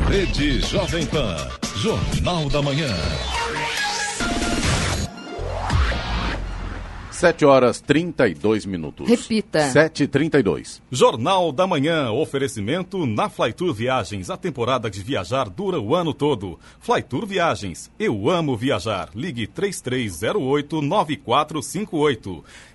Rede Jovem Pan. Jornal da Manhã. 7 horas 32 minutos. Repita. 7h32. Jornal da Manhã. Oferecimento na Flytour Viagens. A temporada de viajar dura o ano todo. Flytour Viagens. Eu amo viajar. Ligue 3308-9458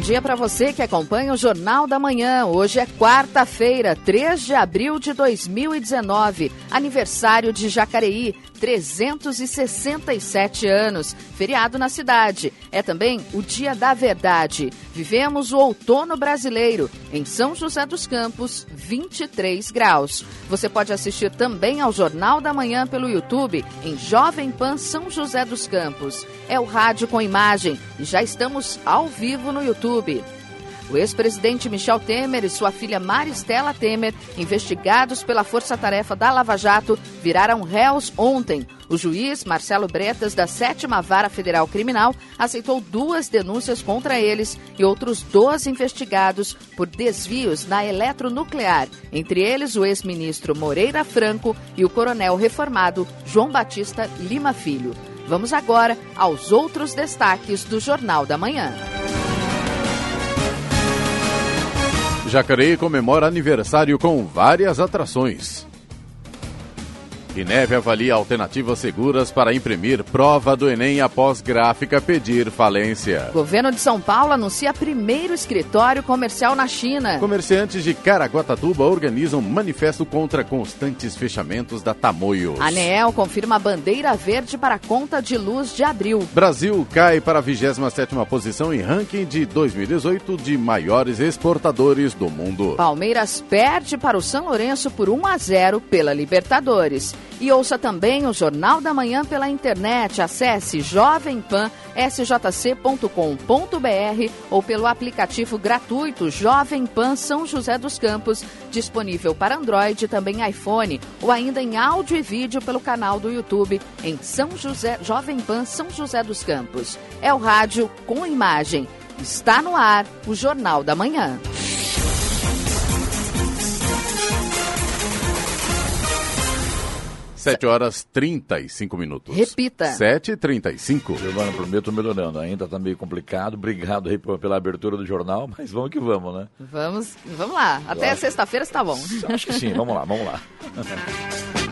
Dia para você que acompanha o Jornal da Manhã. Hoje é quarta-feira, 3 de abril de 2019, aniversário de Jacareí, 367 anos, feriado na cidade. É também o Dia da Verdade. Vivemos o outono brasileiro. Em São José dos Campos, 23 graus. Você pode assistir também ao Jornal da Manhã pelo YouTube em Jovem Pan São José dos Campos. É o rádio com imagem e já estamos ao vivo no YouTube YouTube. O ex-presidente Michel Temer e sua filha Maristela Temer, investigados pela Força Tarefa da Lava Jato, viraram réus ontem. O juiz Marcelo Bretas, da 7 Vara Federal Criminal, aceitou duas denúncias contra eles e outros 12 investigados por desvios na eletronuclear, entre eles o ex-ministro Moreira Franco e o coronel reformado João Batista Lima Filho. Vamos agora aos outros destaques do Jornal da Manhã. Jacareí comemora aniversário com várias atrações. Ineve avalia alternativas seguras para imprimir prova do Enem após gráfica pedir falência. Governo de São Paulo anuncia primeiro escritório comercial na China. Comerciantes de Caraguatatuba organizam manifesto contra constantes fechamentos da Tamoios. A confirma bandeira verde para a conta de luz de abril. Brasil cai para a 27ª posição em ranking de 2018 de maiores exportadores do mundo. Palmeiras perde para o São Lourenço por 1 a 0 pela Libertadores. E ouça também o Jornal da Manhã pela internet. Acesse jovempan.sjc.com.br ou pelo aplicativo gratuito Jovem Pan São José dos Campos, disponível para Android e também iPhone, ou ainda em áudio e vídeo pelo canal do YouTube em São José Jovem Pan São José dos Campos. É o rádio com imagem. Está no ar o Jornal da Manhã. 7 horas 35 minutos. Repita. 7 e 35 Giovana, prometo melhorando. Ainda está meio complicado. Obrigado aí pela abertura do jornal, mas vamos que vamos, né? Vamos, vamos lá. Até sexta-feira está bom. Acho que sim. Vamos lá, vamos lá.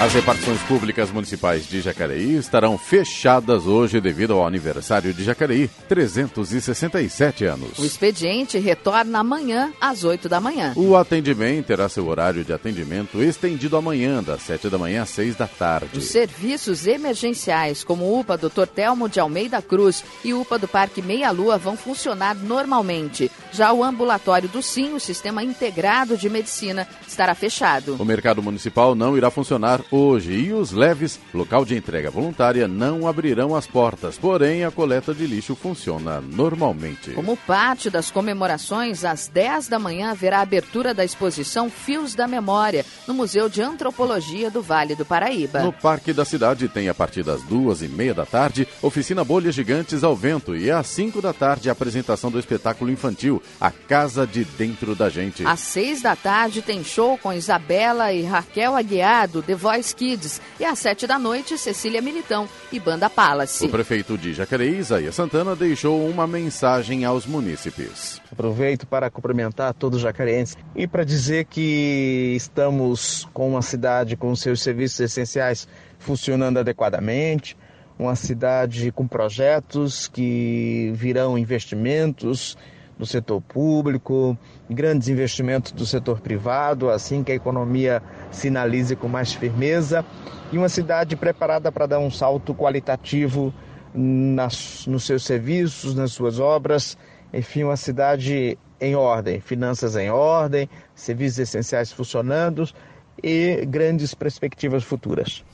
As repartições públicas municipais de Jacareí estarão fechadas hoje devido ao aniversário de Jacareí, 367 anos. O expediente retorna amanhã às 8 da manhã. O atendimento terá seu horário de atendimento estendido amanhã, das 7 da manhã às 6 da tarde. Os serviços emergenciais, como UPA Dr. Telmo de Almeida Cruz e UPA do Parque Meia Lua, vão funcionar normalmente. Já o ambulatório do SIM, o Sistema Integrado de Medicina, estará fechado. O mercado municipal não irá funcionar hoje e os leves, local de entrega voluntária, não abrirão as portas, porém a coleta de lixo funciona normalmente. Como parte das comemorações, às 10 da manhã haverá a abertura da exposição Fios da Memória, no Museu de Antropologia do Vale do Paraíba. No Parque da Cidade tem a partir das duas e meia da tarde, oficina Bolhas Gigantes ao Vento e às 5 da tarde a apresentação do espetáculo infantil A Casa de Dentro da Gente. Às 6 da tarde tem show com Isabela e Raquel Aguiado, Voice Kids. E às sete da noite, Cecília Militão e Banda Palace. O prefeito de Jacareí, Isaías Santana, deixou uma mensagem aos munícipes. Aproveito para cumprimentar todos os jacareenses e para dizer que estamos com uma cidade com seus serviços essenciais funcionando adequadamente, uma cidade com projetos que virão investimentos do setor público, grandes investimentos do setor privado, assim que a economia sinalize com mais firmeza, e uma cidade preparada para dar um salto qualitativo nas, nos seus serviços, nas suas obras, enfim, uma cidade em ordem, finanças em ordem, serviços essenciais funcionando e grandes perspectivas futuras.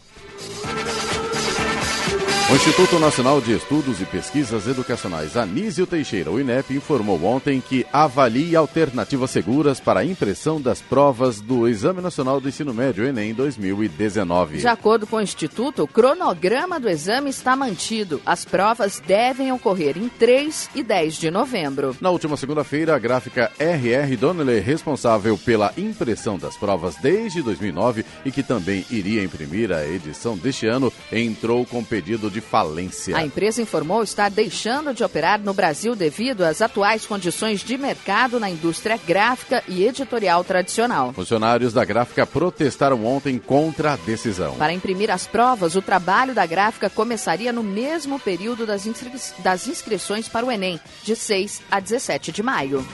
O Instituto Nacional de Estudos e Pesquisas Educacionais Anísio Teixeira, o INEP, informou ontem que avalia alternativas seguras para a impressão das provas do Exame Nacional do Ensino Médio, Enem 2019. De acordo com o Instituto, o cronograma do exame está mantido. As provas devem ocorrer em 3 e 10 de novembro. Na última segunda-feira, a gráfica RR Donnelly, responsável pela impressão das provas desde 2009 e que também iria imprimir a edição deste ano, entrou com pedido de de falência. A empresa informou estar deixando de operar no Brasil devido às atuais condições de mercado na indústria gráfica e editorial tradicional. Funcionários da gráfica protestaram ontem contra a decisão. Para imprimir as provas, o trabalho da gráfica começaria no mesmo período das, inscri das inscrições para o Enem, de 6 a 17 de maio.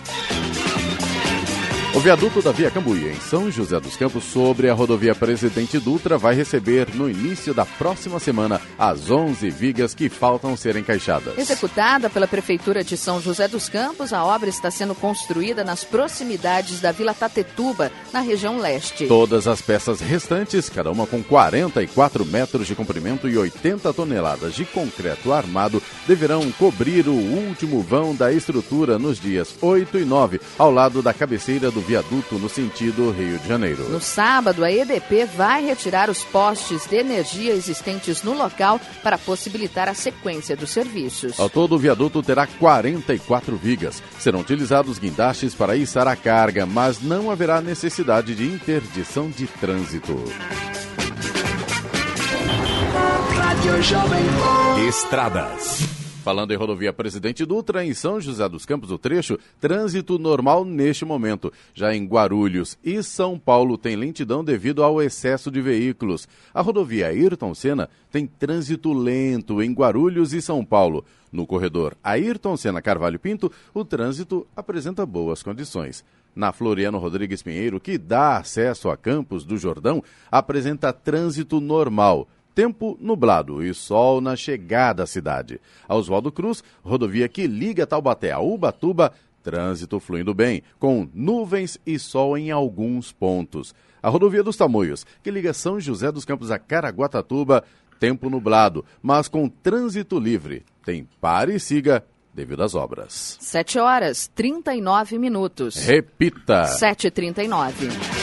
O viaduto da Via Cambuí, em São José dos Campos, sobre a rodovia Presidente Dutra, vai receber no início da próxima semana as 11 vigas que faltam ser encaixadas. Executada pela Prefeitura de São José dos Campos, a obra está sendo construída nas proximidades da Vila Tatetuba, na região leste. Todas as peças restantes, cada uma com 44 metros de comprimento e 80 toneladas de concreto armado, deverão cobrir o último vão da estrutura nos dias 8 e 9, ao lado da cabeceira do viaduto no sentido Rio de Janeiro. No sábado, a EDP vai retirar os postes de energia existentes no local para possibilitar a sequência dos serviços. Ao todo, o viaduto terá 44 vigas. Serão utilizados guindastes para içar a carga, mas não haverá necessidade de interdição de trânsito. Estradas. Falando em rodovia Presidente Dutra, em São José dos Campos, o trecho, trânsito normal neste momento. Já em Guarulhos e São Paulo tem lentidão devido ao excesso de veículos. A rodovia Ayrton Senna tem trânsito lento em Guarulhos e São Paulo. No corredor Ayrton Senna Carvalho Pinto, o trânsito apresenta boas condições. Na Floriano Rodrigues Pinheiro, que dá acesso a Campos do Jordão, apresenta trânsito normal tempo nublado e sol na chegada à cidade. A Oswaldo Cruz, rodovia que liga Taubaté a Ubatuba, trânsito fluindo bem, com nuvens e sol em alguns pontos. A rodovia dos Tamoios, que liga São José dos Campos a Caraguatatuba, tempo nublado, mas com trânsito livre. Tem pare e siga devido às obras. 7 horas 39 minutos. Repita. 7h39.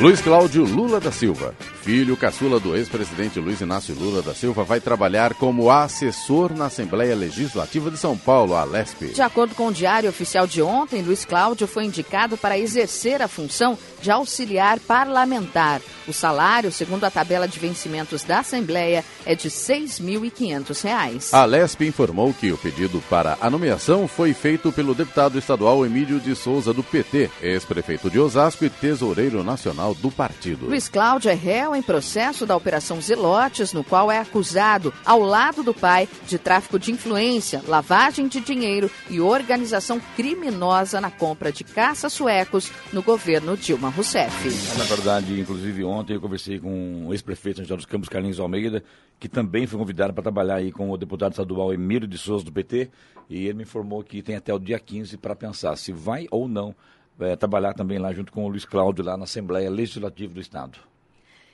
Luiz Cláudio Lula da Silva, filho caçula do ex-presidente Luiz Inácio Lula da Silva, vai trabalhar como assessor na Assembleia Legislativa de São Paulo, a LESP. De acordo com o Diário Oficial de ontem, Luiz Cláudio foi indicado para exercer a função de auxiliar parlamentar. O salário, segundo a tabela de vencimentos da Assembleia, é de R$ 6.500. A LESP informou que o pedido para a nomeação foi feito pelo deputado estadual Emílio de Souza, do PT, ex-prefeito de Osasco e tesoureiro nacional do partido. Luiz Cláudio é réu em processo da Operação Zelotes, no qual é acusado, ao lado do pai, de tráfico de influência, lavagem de dinheiro e organização criminosa na compra de caças suecos no governo Dilma Rousseff. Na verdade, inclusive ontem, eu conversei com o ex-prefeito de dos Campos, Carlinhos Almeida, que também foi convidado para trabalhar aí com o deputado estadual Emílio de Souza, do PT, e ele me informou que tem até o dia 15 para pensar se vai ou não é, trabalhar também lá junto com o Luiz Cláudio, lá na Assembleia Legislativa do Estado.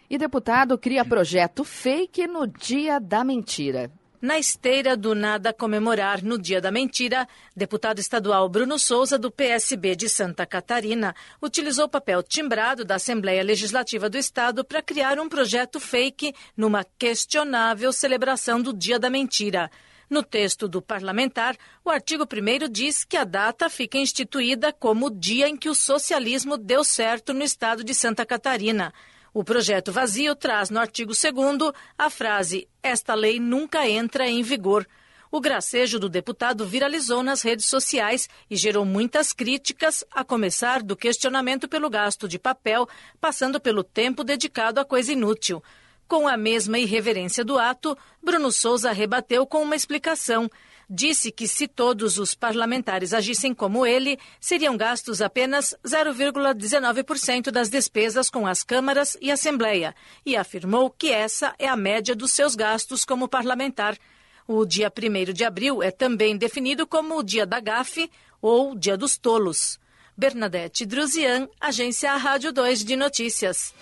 E deputado cria projeto fake no dia da mentira. Na esteira do nada comemorar no Dia da Mentira, deputado estadual Bruno Souza, do PSB de Santa Catarina, utilizou papel timbrado da Assembleia Legislativa do Estado para criar um projeto fake numa questionável celebração do Dia da Mentira. No texto do parlamentar, o artigo 1 diz que a data fica instituída como o dia em que o socialismo deu certo no estado de Santa Catarina. O projeto vazio traz no artigo 2 a frase: Esta lei nunca entra em vigor. O gracejo do deputado viralizou nas redes sociais e gerou muitas críticas, a começar do questionamento pelo gasto de papel, passando pelo tempo dedicado a coisa inútil. Com a mesma irreverência do ato, Bruno Souza rebateu com uma explicação disse que se todos os parlamentares agissem como ele, seriam gastos apenas 0,19% das despesas com as câmaras e Assembleia, e afirmou que essa é a média dos seus gastos como parlamentar. O dia 1 de abril é também definido como o dia da gafe ou dia dos tolos. Bernadette Druzian, Agência Rádio 2 de Notícias.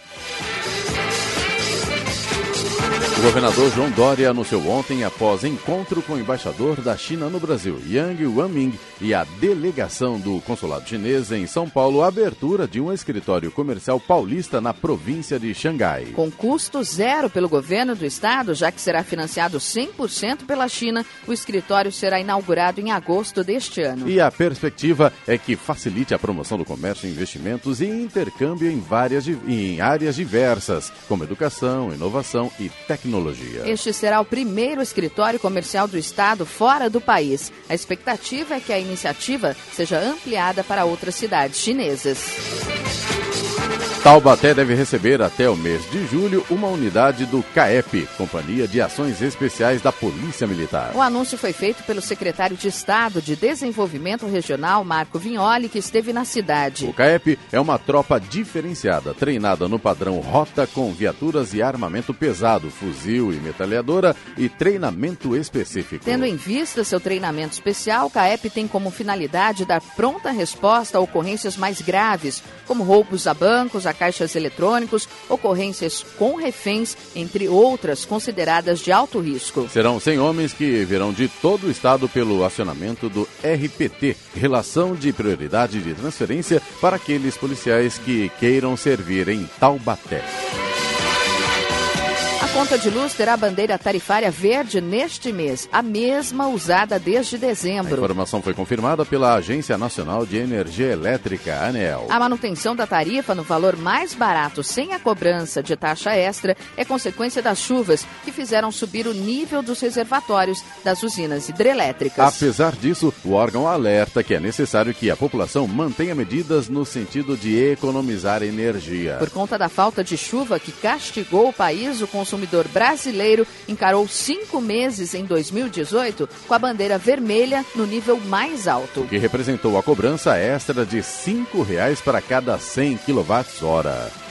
O governador João Dória anunciou ontem, após encontro com o embaixador da China no Brasil, Yang Wanming, e a delegação do consulado chinês em São Paulo, a abertura de um escritório comercial paulista na província de Xangai. Com custo zero pelo governo do estado, já que será financiado 100% pela China, o escritório será inaugurado em agosto deste ano. E a perspectiva é que facilite a promoção do comércio, investimentos e intercâmbio em várias em áreas diversas, como educação, inovação e tecnologia. Este será o primeiro escritório comercial do Estado fora do país. A expectativa é que a iniciativa seja ampliada para outras cidades chinesas. Taubaté deve receber até o mês de julho uma unidade do CAEP, Companhia de Ações Especiais da Polícia Militar. O anúncio foi feito pelo secretário de Estado de Desenvolvimento Regional, Marco Vignoli, que esteve na cidade. O CAEP é uma tropa diferenciada, treinada no padrão rota com viaturas e armamento pesado, fuzil e metralhadora e treinamento específico. Tendo em vista seu treinamento especial, o CAEP tem como finalidade dar pronta resposta a ocorrências mais graves, como roubos a bancos, a caixas eletrônicos, ocorrências com reféns, entre outras consideradas de alto risco. Serão 100 homens que virão de todo o estado pelo acionamento do RPT, Relação de Prioridade de Transferência, para aqueles policiais que queiram servir em Taubaté conta de luz terá bandeira tarifária verde neste mês, a mesma usada desde dezembro. A informação foi confirmada pela Agência Nacional de Energia Elétrica, ANEL. A manutenção da tarifa no valor mais barato, sem a cobrança de taxa extra, é consequência das chuvas que fizeram subir o nível dos reservatórios das usinas hidrelétricas. Apesar disso, o órgão alerta que é necessário que a população mantenha medidas no sentido de economizar energia. Por conta da falta de chuva que castigou o país, o consumo consumidor brasileiro encarou cinco meses em 2018 com a bandeira vermelha no nível mais alto. Que representou a cobrança extra de R$ 5,00 para cada 100 kWh.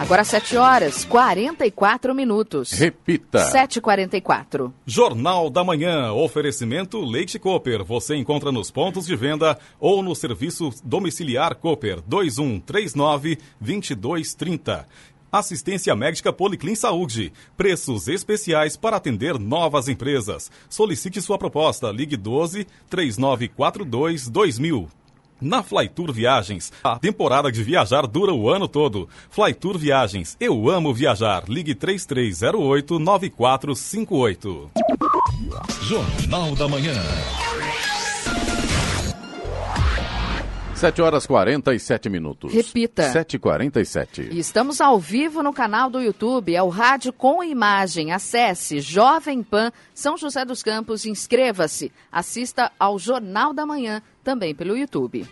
Agora 7 horas 44 minutos. Repita. 7h44. Jornal da Manhã. Oferecimento Leite Cooper. Você encontra nos pontos de venda ou no serviço domiciliar Cooper 2139 2230. Assistência médica Policlin Saúde. Preços especiais para atender novas empresas. Solicite sua proposta. Ligue 12 3942 2000. Na Flytour Viagens, a temporada de viajar dura o ano todo. Flytour Viagens, eu amo viajar. Ligue 3308 9458. Jornal da Manhã. 7 horas 47 minutos. Repita. 7h47. Estamos ao vivo no canal do YouTube, é o Rádio com Imagem. Acesse Jovem Pan São José dos Campos, inscreva-se. Assista ao Jornal da Manhã, também pelo YouTube.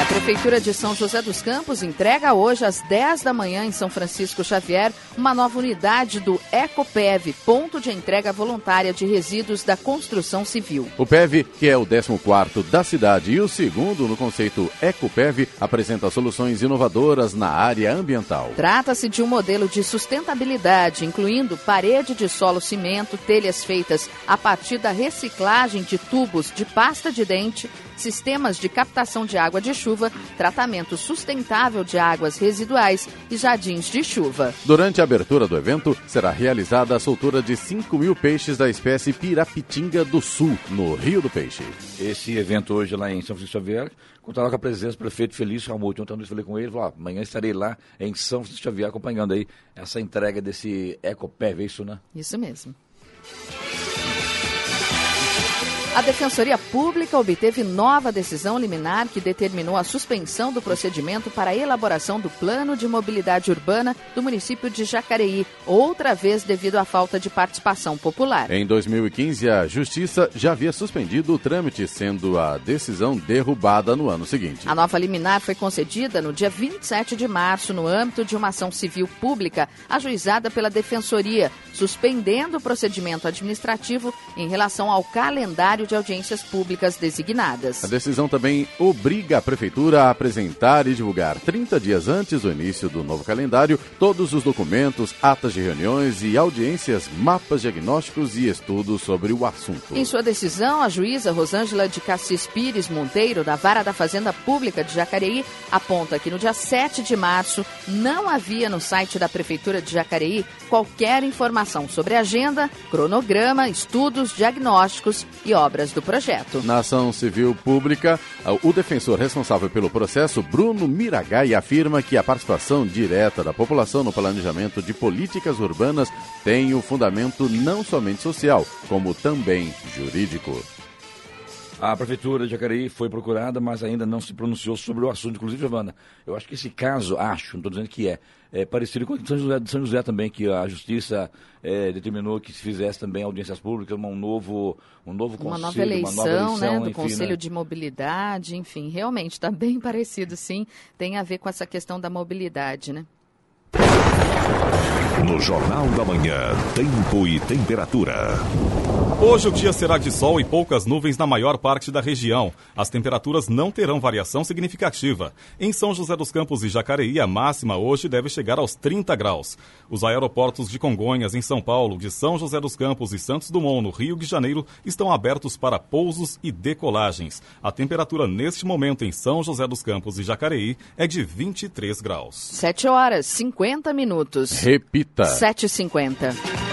A Prefeitura de São José dos Campos entrega hoje às 10 da manhã em São Francisco Xavier uma nova unidade do EcoPev, ponto de entrega voluntária de resíduos da construção civil. O PEV, que é o 14º da cidade e o segundo no conceito EcoPev, apresenta soluções inovadoras na área ambiental. Trata-se de um modelo de sustentabilidade, incluindo parede de solo cimento, telhas feitas a partir da reciclagem de tubos de pasta de dente, sistemas de captação de água de chuva, tratamento sustentável de águas residuais e jardins de chuva. Durante a abertura do evento, será realizada a soltura de 5 mil peixes da espécie Pirapitinga do Sul, no Rio do Peixe. Esse evento hoje lá em São Francisco Xavier contará com a presença do prefeito Felício Ramute. Ontem eu falei com ele, falou, ah, amanhã estarei lá em São Francisco Xavier acompanhando aí essa entrega desse EcoPev, é isso, né? Isso mesmo. A Defensoria Pública obteve nova decisão liminar que determinou a suspensão do procedimento para a elaboração do Plano de Mobilidade Urbana do município de Jacareí, outra vez devido à falta de participação popular. Em 2015, a Justiça já havia suspendido o trâmite, sendo a decisão derrubada no ano seguinte. A nova liminar foi concedida no dia 27 de março, no âmbito de uma ação civil pública ajuizada pela Defensoria, suspendendo o procedimento administrativo em relação ao calendário horário de audiências públicas designadas. A decisão também obriga a Prefeitura a apresentar e divulgar 30 dias antes do início do novo calendário todos os documentos, atas de reuniões e audiências, mapas diagnósticos e estudos sobre o assunto. Em sua decisão, a juíza Rosângela de Cassis Pires Monteiro, da Vara da Fazenda Pública de Jacareí, aponta que no dia 7 de março não havia no site da Prefeitura de Jacareí qualquer informação sobre agenda, cronograma, estudos, diagnósticos e obras do projeto. Na ação civil pública, o defensor responsável pelo processo, Bruno Miragai, afirma que a participação direta da população no planejamento de políticas urbanas tem o fundamento não somente social, como também jurídico. A prefeitura de Jacareí foi procurada, mas ainda não se pronunciou sobre o assunto. Inclusive, Giovana, eu acho que esse caso, acho, não estou dizendo que é, é parecido com o de São José, de São José também, que a justiça é, determinou que se fizesse também audiências públicas, um novo, um novo uma conselho, nova eleição, uma nova eleição né, do enfim, Conselho né? de Mobilidade, enfim, realmente está bem parecido, sim. Tem a ver com essa questão da mobilidade, né? No Jornal da Manhã, Tempo e Temperatura. Hoje o dia será de sol e poucas nuvens na maior parte da região. As temperaturas não terão variação significativa. Em São José dos Campos e Jacareí, a máxima hoje deve chegar aos 30 graus. Os aeroportos de Congonhas, em São Paulo, de São José dos Campos e Santos Dumont, no Rio de Janeiro, estão abertos para pousos e decolagens. A temperatura neste momento em São José dos Campos e Jacareí é de 23 graus. 7 horas 50 minutos. Repita. 7h50.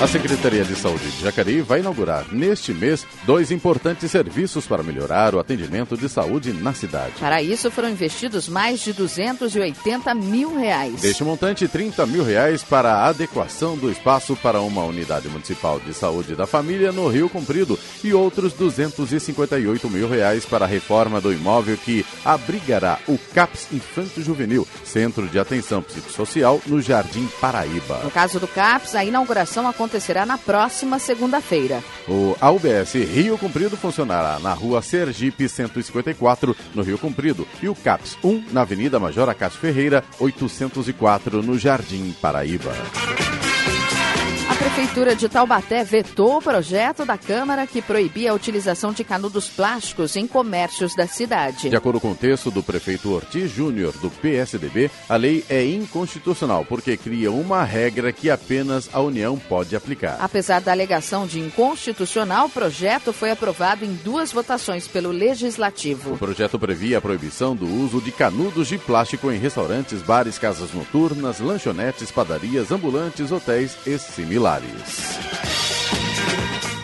A Secretaria de Saúde de Jacareí vai inaugurar neste mês dois importantes serviços para melhorar o atendimento de saúde na cidade. Para isso foram investidos mais de 280 mil reais. Deste montante, 30 mil reais para a adequação do espaço para uma unidade municipal de saúde da família no Rio Comprido e outros 258 mil reais para a reforma do imóvel que abrigará o CAPS Infanto Juvenil, Centro de Atenção Psicossocial, no Jardim Paraíba. No caso do CAPS, a inauguração acontecerá na próxima segunda-feira. O a UBS Rio Comprido funcionará na rua Sergipe 154, no Rio Comprido, e o CAPS 1 na Avenida Major Acácio Ferreira 804, no Jardim Paraíba. A Prefeitura de Taubaté vetou o projeto da Câmara que proibia a utilização de canudos plásticos em comércios da cidade. De acordo com o texto do prefeito Ortiz Júnior, do PSDB, a lei é inconstitucional porque cria uma regra que apenas a União pode aplicar. Apesar da alegação de inconstitucional, o projeto foi aprovado em duas votações pelo Legislativo. O projeto previa a proibição do uso de canudos de plástico em restaurantes, bares, casas noturnas, lanchonetes, padarias, ambulantes, hotéis e similares.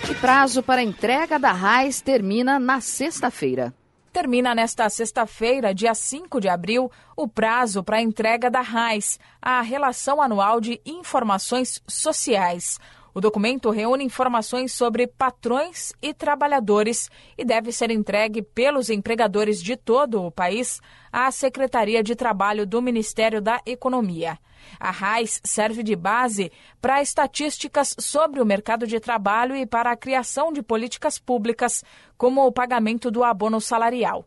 E prazo para entrega da RAIS termina na sexta-feira. Termina nesta sexta-feira, dia 5 de abril, o prazo para a entrega da RAIS, a Relação Anual de Informações Sociais. O documento reúne informações sobre patrões e trabalhadores e deve ser entregue pelos empregadores de todo o país à Secretaria de Trabalho do Ministério da Economia. A RAIS serve de base para estatísticas sobre o mercado de trabalho e para a criação de políticas públicas, como o pagamento do abono salarial.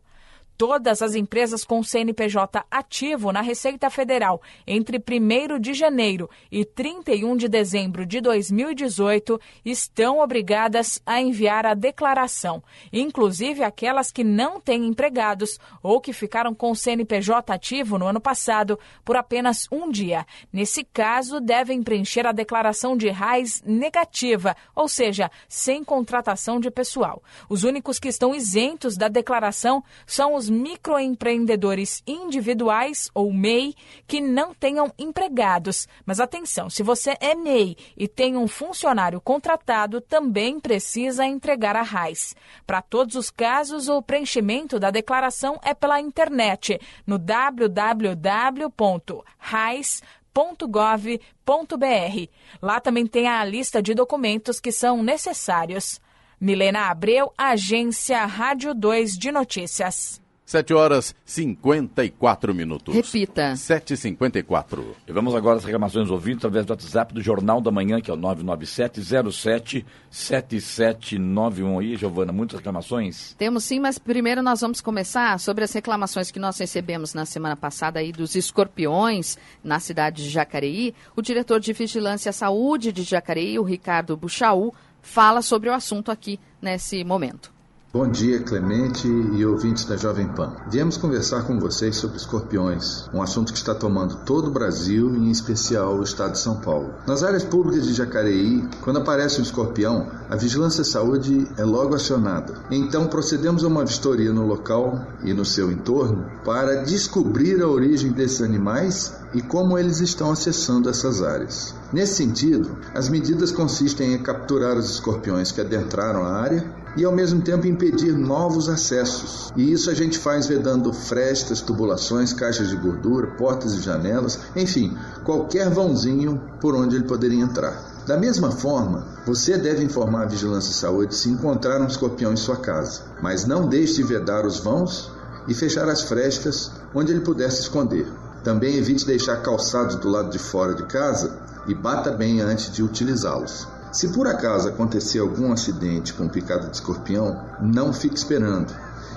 Todas as empresas com CNPJ ativo na Receita Federal entre 1 de janeiro e 31 de dezembro de 2018 estão obrigadas a enviar a declaração, inclusive aquelas que não têm empregados ou que ficaram com CNPJ ativo no ano passado por apenas um dia. Nesse caso, devem preencher a declaração de RAIS negativa, ou seja, sem contratação de pessoal. Os únicos que estão isentos da declaração são os microempreendedores individuais ou MEI que não tenham empregados. Mas atenção, se você é MEI e tem um funcionário contratado, também precisa entregar a RAIS. Para todos os casos, o preenchimento da declaração é pela internet no www.rais.gov.br. Lá também tem a lista de documentos que são necessários. Milena Abreu, Agência Rádio 2 de Notícias. 7 horas 54 minutos. Repita. 7h54. E vamos agora às reclamações ouvintes através do WhatsApp do Jornal da Manhã, que é o 997-07-7791. Aí, Giovana, muitas reclamações? Temos sim, mas primeiro nós vamos começar sobre as reclamações que nós recebemos na semana passada aí dos escorpiões na cidade de Jacareí. O diretor de Vigilância à Saúde de Jacareí, o Ricardo Buchaú, fala sobre o assunto aqui nesse momento. Bom dia, Clemente e ouvintes da Jovem Pan. Viemos conversar com vocês sobre escorpiões, um assunto que está tomando todo o Brasil e em especial o estado de São Paulo. Nas áreas públicas de Jacareí, quando aparece um escorpião, a Vigilância Saúde é logo acionada. Então procedemos a uma vistoria no local e no seu entorno para descobrir a origem desses animais e como eles estão acessando essas áreas. Nesse sentido, as medidas consistem em capturar os escorpiões que adentraram a área e ao mesmo tempo impedir novos acessos. E isso a gente faz vedando frestas, tubulações, caixas de gordura, portas e janelas, enfim, qualquer vãozinho por onde ele poderia entrar. Da mesma forma, você deve informar a Vigilância Saúde se encontrar um escorpião em sua casa, mas não deixe de vedar os vãos e fechar as frestas onde ele puder se esconder. Também evite deixar calçados do lado de fora de casa e bata bem antes de utilizá-los. Se por acaso acontecer algum acidente com picada de escorpião, não fique esperando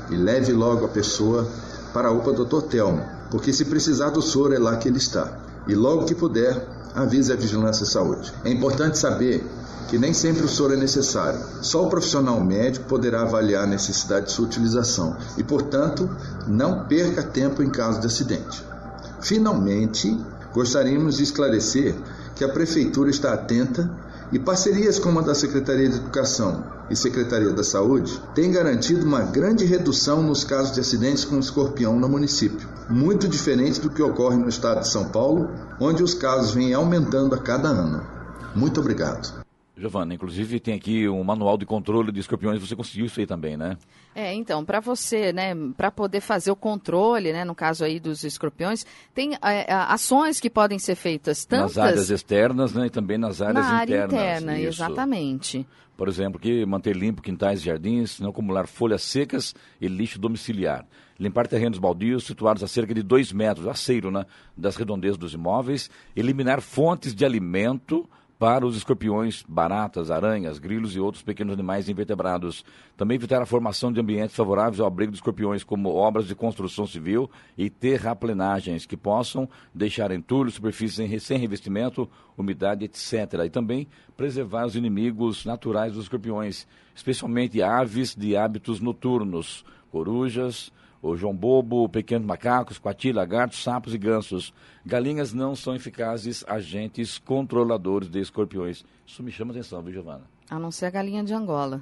e leve logo a pessoa para a UPA Dr. Telmo, porque se precisar do soro é lá que ele está. E logo que puder, avise a Vigilância Saúde. É importante saber que nem sempre o soro é necessário. Só o profissional médico poderá avaliar a necessidade de sua utilização e, portanto, não perca tempo em caso de acidente. Finalmente, gostaríamos de esclarecer que a Prefeitura está atenta e parcerias como a da Secretaria de Educação e Secretaria da Saúde têm garantido uma grande redução nos casos de acidentes com escorpião no município, muito diferente do que ocorre no estado de São Paulo, onde os casos vêm aumentando a cada ano. Muito obrigado. Giovana, inclusive tem aqui um manual de controle de escorpiões, você conseguiu isso aí também, né? É, então, para você, né, para poder fazer o controle, né, no caso aí dos escorpiões, tem é, ações que podem ser feitas tantas... Nas áreas externas, né, e também nas áreas na internas. Na área interna, isso. exatamente. Por exemplo, que manter limpo quintais e jardins, não acumular folhas secas e lixo domiciliar. Limpar terrenos baldios situados a cerca de 2 metros, aceiro, né, das redondezas dos imóveis. Eliminar fontes de alimento para os escorpiões, baratas, aranhas, grilos e outros pequenos animais invertebrados. Também evitar a formação de ambientes favoráveis ao abrigo de escorpiões, como obras de construção civil e terraplenagens, que possam deixar entulhos, superfícies sem revestimento, umidade, etc. E também preservar os inimigos naturais dos escorpiões, especialmente aves de hábitos noturnos, corujas, o João Bobo, pequenos macacos, coati, lagartos, sapos e gansos. Galinhas não são eficazes agentes controladores de escorpiões. Isso me chama atenção, viu, Giovana? A não ser a galinha de Angola.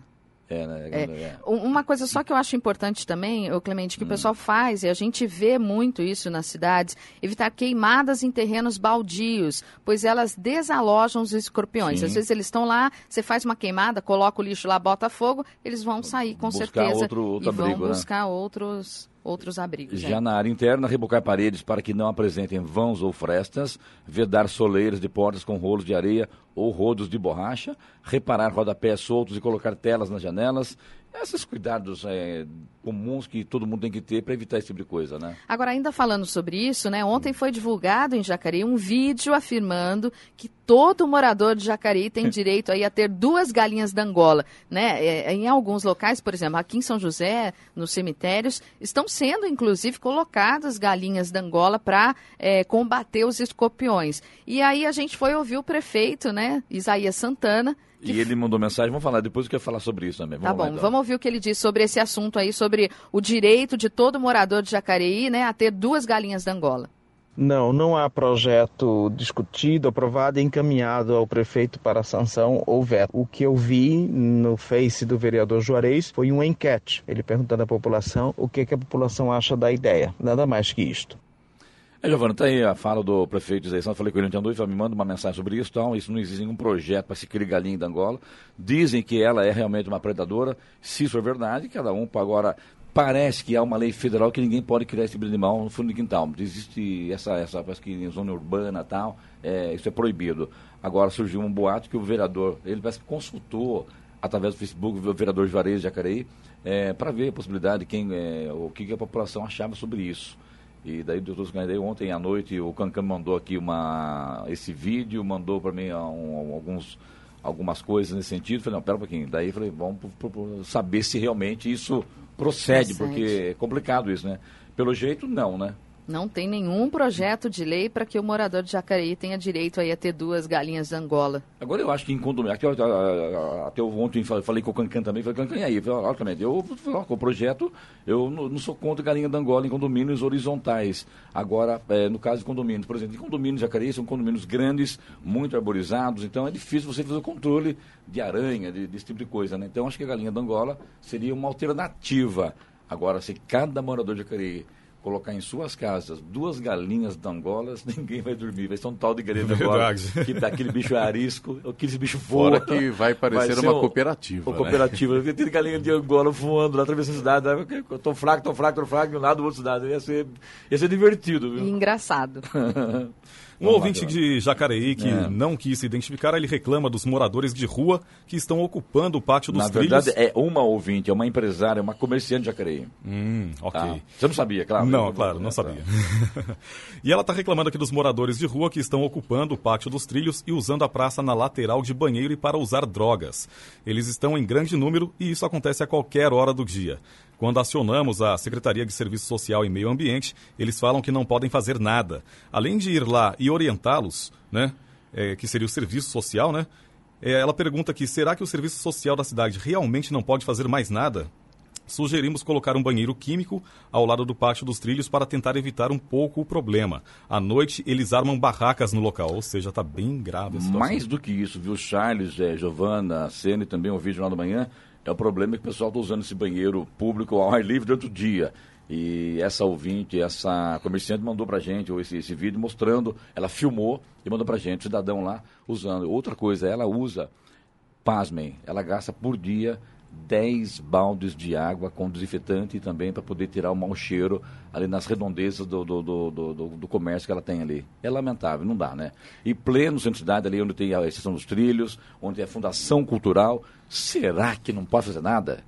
É, né? É. é. Uma coisa só que eu acho importante também, o Clemente, que hum. o pessoal faz, e a gente vê muito isso nas cidades, evitar queimadas em terrenos baldios, pois elas desalojam os escorpiões. Sim. Às vezes eles estão lá, você faz uma queimada, coloca o lixo lá, bota fogo, eles vão sair com buscar certeza outro, outro e vão abrigo, né? buscar né? outros outros abrigos. Já é. na área interna, rebocar paredes para que não apresentem vãos ou frestas, vedar soleiras de portas com rolos de areia ou rodos de borracha, reparar rodapés soltos e colocar telas nas janelas. Esses cuidados é, comuns que todo mundo tem que ter para evitar esse tipo de coisa, né? Agora, ainda falando sobre isso, né? Ontem foi divulgado em Jacareí um vídeo afirmando que todo morador de Jacareí tem direito aí a ter duas galinhas da Angola, né? É, em alguns locais, por exemplo, aqui em São José, nos cemitérios, estão sendo inclusive colocadas galinhas da Angola para é, combater os escorpiões. E aí a gente foi ouvir o prefeito, né? Isaías Santana e ele mandou mensagem, vamos falar, depois eu quero falar sobre isso também. Vamos tá bom, lá, então. vamos ouvir o que ele diz sobre esse assunto aí, sobre o direito de todo morador de Jacareí né, a ter duas galinhas da Angola. Não, não há projeto discutido, aprovado e encaminhado ao prefeito para sanção ou veto. O que eu vi no Face do vereador Juarez foi uma enquete, ele perguntando à população o que, que a população acha da ideia. Nada mais que isto. É, Giovana, tá aí a fala do prefeito de Zayção, falei com ele ontem à noite, me manda uma mensagem sobre isso, então, isso não existe nenhum projeto para se criar galinha da Angola. Dizem que ela é realmente uma predadora, se isso é verdade, cada um agora parece que há uma lei federal que ninguém pode criar esse tipo de animal no fundo de quintal. Existe essa, essa parece que em zona urbana tal, é, isso é proibido. Agora surgiu um boato que o vereador, ele parece que consultou através do Facebook o vereador Juarez de Jacareí, é, para ver a possibilidade, quem, é, o que, que a população achava sobre isso. E daí, doutor Scanidei, ontem à noite o Cancan mandou aqui uma, esse vídeo, mandou para mim um, alguns, algumas coisas nesse sentido. Falei, não, pera um pouquinho. Daí falei, vamos saber se realmente isso procede, procede, porque é complicado isso, né? Pelo jeito, não, né? Não tem nenhum projeto de lei para que o morador de Jacareí tenha direito a ter duas galinhas da Angola. Agora eu acho que em condomínio, até, até ontem falei com o Cancan também, falei, Cancan, e aí? Logicamente, eu, com o projeto, eu não, sou contra galinha da Angola em condomínios horizontais. Agora, é, no caso de condomínios, por exemplo, em condomínios de Jacareí são condomínios grandes, muito arborizados, então é difícil você fazer o controle de aranha, de, desse tipo de coisa, né? Então acho que a galinha da Angola seria uma alternativa. Agora, se cada morador de Jacareí colocar em suas casas duas galinhas de Angolas, ninguém vai dormir. Vai ser um tal de de Angola, que tá aquele bicho é arisco, aquele bicho voa. Fora que vai parecer vai uma um, cooperativa. Uma né? cooperativa. Tem galinha de Angola voando lá, atravessando a cidade. Eu tô fraco, tô fraco, tô fraco, de um lado do outro cidade. Ia ser, ia ser divertido. Viu? E engraçado. Um ouvinte de Jacareí que é. não quis se identificar, ele reclama dos moradores de rua que estão ocupando o pátio dos Na trilhos. Na verdade, é uma ouvinte, é uma empresária, é uma comerciante de Jacareí. Hum, ok. Ah, você não sabia, claro? Não, eu, claro, não é, sabia. e ela está reclamando aqui dos moradores de rua que estão ocupando o pátio dos trilhos e usando a praça na lateral de banheiro e para usar drogas. Eles estão em grande número e isso acontece a qualquer hora do dia. Quando acionamos a Secretaria de Serviço Social e Meio Ambiente, eles falam que não podem fazer nada. Além de ir lá e orientá-los, né, é, que seria o serviço social, né, é, ela pergunta aqui, será que o serviço social da cidade realmente não pode fazer mais nada? Sugerimos colocar um banheiro químico ao lado do pátio dos trilhos para tentar evitar um pouco o problema. À noite, eles armam barracas no local, ou seja, está bem grave a situação. Mais do que isso, viu, Charles, é, Giovana, Sene, também vídeo lá da manhã, é o problema que o pessoal está usando esse banheiro público ao ar livre durante o dia. E essa ouvinte, essa comerciante mandou pra gente esse, esse vídeo mostrando, ela filmou e mandou pra gente, cidadão lá usando. Outra coisa, ela usa, pasmem, ela gasta por dia 10 baldes de água com desinfetante também para poder tirar o mau cheiro ali nas redondezas do, do, do, do, do comércio que ela tem ali. É lamentável, não dá, né? E pleno centro de cidade, ali onde tem a estação dos trilhos, onde tem a Fundação Cultural, será que não pode fazer nada?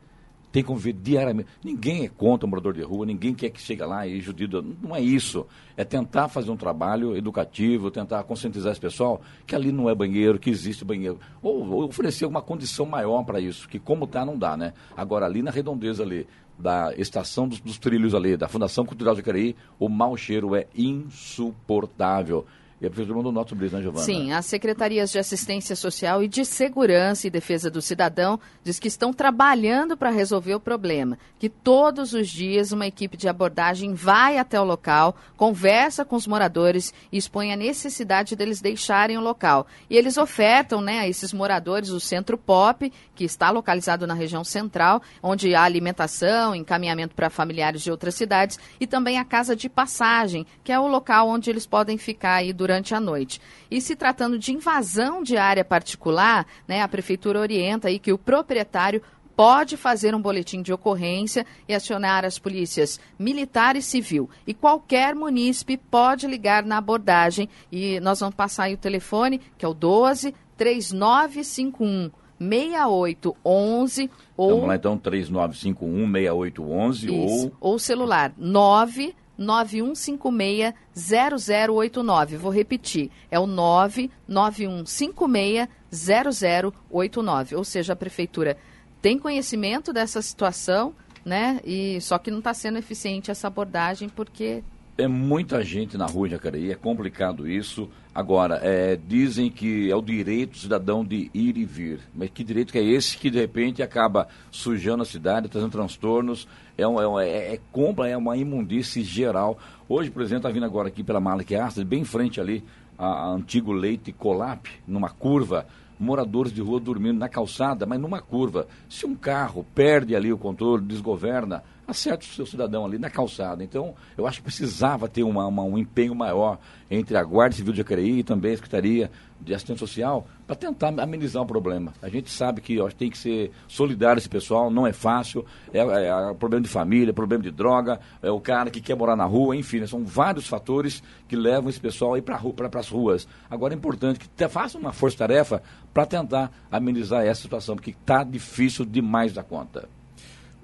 Tem que conviver diariamente. Ninguém é contra o morador de rua, ninguém quer que chegue lá e judido. Não é isso. É tentar fazer um trabalho educativo, tentar conscientizar esse pessoal que ali não é banheiro, que existe banheiro. Ou, ou oferecer uma condição maior para isso, que como tá, não dá, né? Agora, ali na redondeza ali, da estação dos, dos trilhos ali, da Fundação Cultural de Caraí, o mau cheiro é insuportável. E a prefeitura mandou nota sobre isso, né, Giovana? Sim, as secretarias de assistência social e de segurança e defesa do cidadão diz que estão trabalhando para resolver o problema. Que todos os dias uma equipe de abordagem vai até o local, conversa com os moradores e expõe a necessidade deles deixarem o local. E eles ofertam né, a esses moradores o Centro Pop, que está localizado na região central, onde há alimentação, encaminhamento para familiares de outras cidades, e também a Casa de Passagem, que é o local onde eles podem ficar aí durante durante a noite. E se tratando de invasão de área particular, né, a prefeitura orienta aí que o proprietário pode fazer um boletim de ocorrência e acionar as polícias militar e civil. E qualquer munícipe pode ligar na abordagem. E nós vamos passar aí o telefone, que é o 12 3951 6811 ou Vamos lá então 3951 6811 ou ou celular 9 91560089. Vou repetir, é o 991560089. Ou seja, a prefeitura tem conhecimento dessa situação, né? E só que não está sendo eficiente essa abordagem porque é muita gente na rua Jacareí, é complicado isso. Agora, é, dizem que é o direito do cidadão de ir e vir. Mas que direito que é esse que de repente acaba sujando a cidade, trazendo transtornos? É, um, é, é, é compra, é uma imundície geral. Hoje, por exemplo, está vindo agora aqui pela Malek Astra, bem em frente ali, a, a antigo leite Colap, numa curva moradores de rua dormindo na calçada, mas numa curva. Se um carro perde ali o controle, desgoverna, acerte o seu cidadão ali na calçada. Então, eu acho que precisava ter uma, uma, um empenho maior entre a Guarda Civil de Jacareí e também a Secretaria de Assistência Social para tentar amenizar o problema. A gente sabe que ó, tem que ser solidário esse pessoal, não é fácil, é, é, é, problema de família, é problema de droga, é o cara que quer morar na rua, enfim, né, são vários fatores que levam esse pessoal aí para pra, as ruas. Agora é importante que te, faça uma força-tarefa para tentar amenizar essa situação, porque está difícil demais da conta.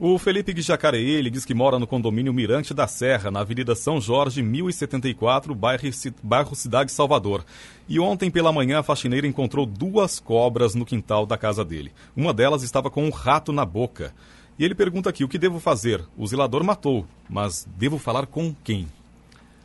O Felipe Jacareí, ele diz que mora no condomínio Mirante da Serra, na Avenida São Jorge, 1074, bairro, bairro Cidade Salvador. E ontem pela manhã a faxineira encontrou duas cobras no quintal da casa dele. Uma delas estava com um rato na boca. E ele pergunta aqui: o que devo fazer? O zelador matou, mas devo falar com quem?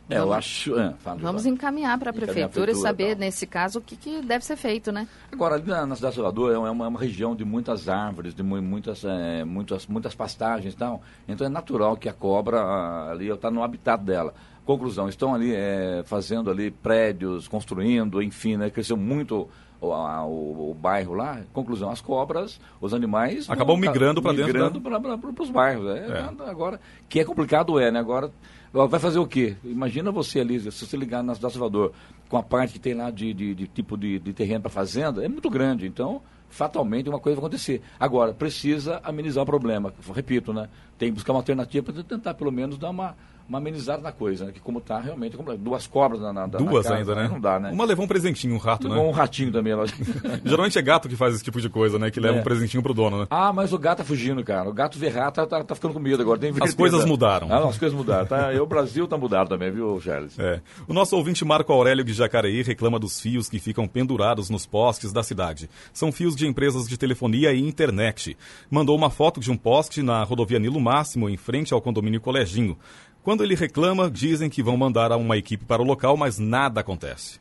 É, eu acho. É, fala, Vamos fala. encaminhar para a prefeitura e saber, tal. nesse caso, o que, que deve ser feito, né? Agora, ali na, na cidade de Salvador é uma, é uma região de muitas árvores, de mu- muitas, é, muitas, muitas pastagens e tal. Então é natural que a cobra ali está no habitat dela. Conclusão, estão ali é, fazendo ali prédios, construindo, enfim, né, cresceu muito o, a- o- o bairro lá. Conclusão, as cobras, os animais... Acabam migrando pra dentro Migrando para os bairros. É, Agora, que é complicado é, né? Agora, vai fazer o quê? Imagina você ali, se você ligar na cidade de Salvador, com a parte que tem lá de, de, de tipo de, de terreno para fazenda, é muito grande. Então, fatalmente, uma coisa vai acontecer. Agora, precisa amenizar o problema. Repito, né? Tem que buscar uma alternativa para tentar, pelo menos, dar uma, uma amenizada na coisa, né? Que como está realmente, como- duas cobras na, na, na Duas casa, ainda, né? Não dá, né? Uma levou um presentinho, um rato, né? Um ratinho também. ela- Geralmente é gato que faz esse tipo de coisa, né? Que leva É. um presentinho pro dono, né? Ah, mas o gato tá fugindo, cara. O gato rato, tá, tá, tá ficando com medo agora. As coisas mudaram. Ah, não, as coisas mudaram. Tá? E o Brasil tá mudado também, viu, Charles? É. O nosso ouvinte Marco Aurélio de Jacareí reclama dos fios que ficam pendurados nos postes da cidade. São fios de empresas de telefonia e internet. Mandou uma foto de um poste na rodovia Nilo Máximo, em frente ao condomínio Coleginho. Quando ele reclama, dizem que vão mandar uma equipe para o local, mas nada acontece.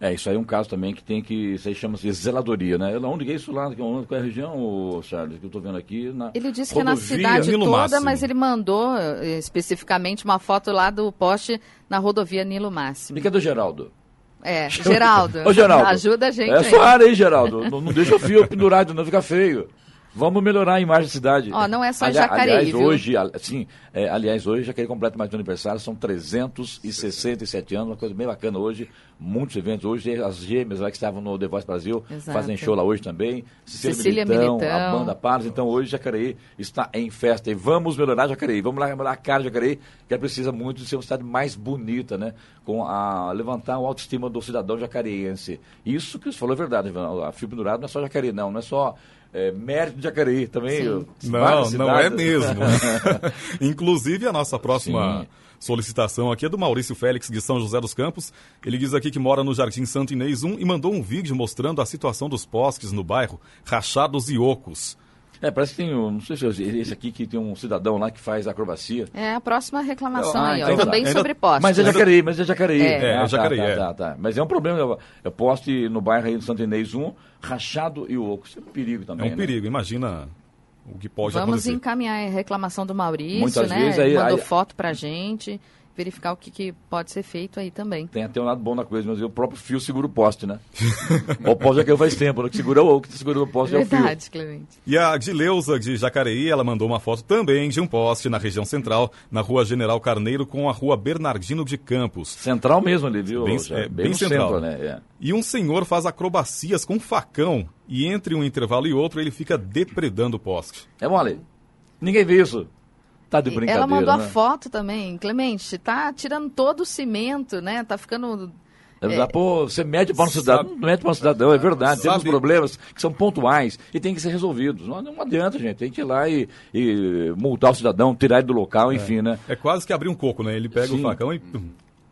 É, isso aí é um caso também que tem que. Isso aí chama-se zeladoria, né? Onde que é isso lá? Qual é a região, Charles, que eu tô vendo aqui? Na Ele disse que é na rodovia cidade Nilo toda, Máximo. mas ele mandou eh, especificamente uma foto lá do poste na rodovia Nilo Máximo. E cadê o Geraldo? É, Geraldo, Ô, Geraldo. ajuda a gente É aí. sua área aí, Geraldo. não, não deixa o fio pendurado, não fica feio. Vamos melhorar a imagem da cidade. Ó, não é só Ali- Jacareí, aliás, viu? hoje, sim, é, aliás, hoje Jacareí completa mais de um aniversário, são 367 anos, uma coisa bem bacana hoje, muitos eventos hoje, as gêmeas lá que estavam no The Voice Brasil, Exato. fazem show lá hoje também, Cecília, Cecília Militão, Militão. a banda Paras, então hoje Jacareí está em festa e vamos melhorar Jacareí, vamos lá melhorar a cara de Jacareí, que precisa muito de ser uma cidade mais bonita, né, com a levantar a autoestima do cidadão jacareiense. Isso que você falou é verdade, a fio pendurado não é só Jacareí, não, não é só é, mérito de Jacareí, também várias Não, não é cidades. mesmo. Inclusive, a nossa próxima Sim. solicitação aqui é do Maurício Félix, de São José dos Campos. Ele diz aqui que mora no Jardim Santo Inês 1 e mandou um vídeo mostrando a situação dos postes no bairro, rachados e ocos. É, parece que tem, um, não sei se é esse aqui que tem um cidadão lá que faz acrobacia. É a próxima reclamação Ah, aí, ó, então tá. também sobre postes. Mas é Jacareí, mas é Jacareí. É. É, é tá, Jacareí, tá, é. tá, tá. Mas é um problema, eu, eu poste no bairro aí do Santo Inês 1, rachado e oco. Isso é um perigo É também, um né? perigo, imagina o que pode Vamos acontecer. encaminhar a reclamação do Maurício, Muitas né? vezes aí- Mandou aí- foto pra gente, verificar o que, que pode ser feito aí também. Tem até um lado bom na coisa, mas o próprio fio segura o poste, né? o poste já caiu faz tempo, né? Que segura o que segura o poste é o fio. Verdade, Clemente. E a Dileuza de Jacareí, ela mandou uma foto também de um poste na região central, na rua General Carneiro com a rua Bernardino de Campos. Central mesmo ali, viu? Bem- é, bem no central. centro, né? É. E um senhor faz acrobacias com facão e entre um intervalo e outro ele fica depredando o poste. É mole. Ninguém vê isso. Tá de brincadeira, Ela mandou né? a foto também, Clemente, tá tirando todo o cimento, né? Tá ficando É, Pô, você mede para um cidadão, não mede para um cidadão, é verdade. Temos Sabe- problemas que são pontuais e tem que ser resolvidos. Não, não adianta, gente. Tem que ir lá e, e multar o cidadão, tirar ele do local, enfim, né? É quase que abrir um coco, né? Ele pega Sim. o facão e.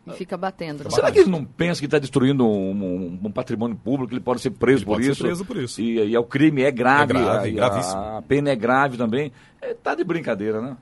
e fica batendo. Será que ele não pensa que está destruindo um, um- um patrimônio público, ele pode ser preso Ele por pode ser isso? preso por isso. E, e o crime é grave, É grave, a, gravíssimo. a, pena é grave também. É, tá de brincadeira, né?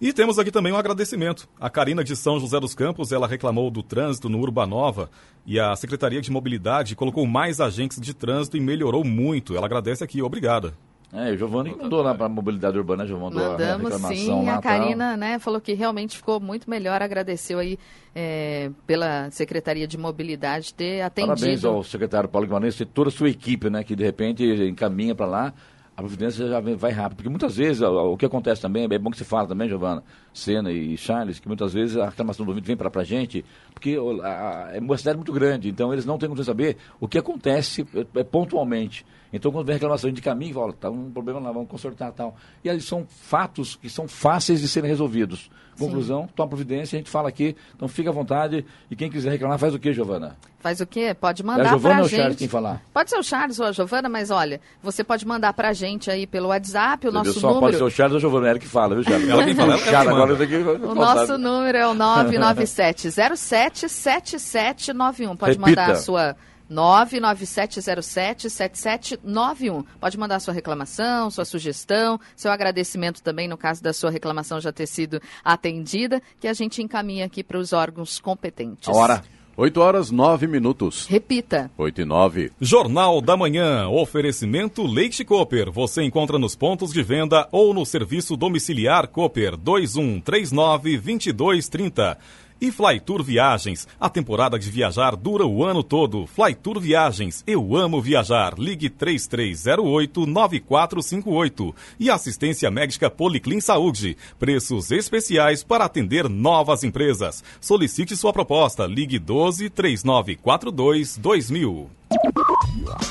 E temos aqui também um agradecimento. A Karina de São José dos Campos, ela reclamou do trânsito no Urbanova e a Secretaria de Mobilidade colocou mais agentes de trânsito e melhorou muito. Ela agradece aqui, obrigada. É, o Giovanni mandou lá para a mobilidade urbana, já mandou a Mandamos reclamação sim, lá. a Karina né, falou que realmente ficou muito melhor, agradeceu aí é, pela Secretaria de Mobilidade ter atendido. Parabéns ao secretário Paulo Guimarães e toda a sua equipe, né, que de repente encaminha para lá. A providência já vai rápido. Porque muitas vezes, o, que acontece também, é bom que se fala também, Giovana, Sena e Charles, que muitas vezes a reclamação do ouvinte vem para a gente, porque a- a- é uma cidade muito grande, então eles não têm como saber o que acontece é, é, pontualmente. Então, quando vem reclamação de caminho, fala, tá um problema lá, vamos consertar tal. E aí são fatos que são fáceis de serem resolvidos. Conclusão, toma providência, a gente fala aqui, então fica à vontade. E quem quiser reclamar, faz o quê, Giovana? Faz o quê? Pode É a mandar Giovana pra ou o Charles quem falar? Pode ser o Charles ou a Giovana, mas olha, você pode mandar pra gente aí pelo WhatsApp, o nosso Só pode número. ser o Charles ou a Giovana, ela que fala, viu, Charles? Ela quem fala, ela Charles agora isso aqui... O nosso número é o 997 077791. Pode Repita. mandar a sua 997077791. Pode mandar sua reclamação, sua sugestão, seu agradecimento também, no caso da sua reclamação já ter sido atendida, que a gente encaminha aqui para os órgãos competentes. A hora. 8 horas 9 minutos. Repita. 8 e 9. Jornal da Manhã. Oferecimento Leite Cooper. Você encontra nos pontos de venda ou no serviço domiciliar Cooper 2139 2230. E Flytour Viagens. A temporada de viajar dura o ano todo. Flytour Viagens. Eu amo viajar. Ligue 3308-9458. E assistência médica Policlin Saúde. Preços especiais para atender novas empresas. Solicite sua proposta. Ligue 12 3942 2000.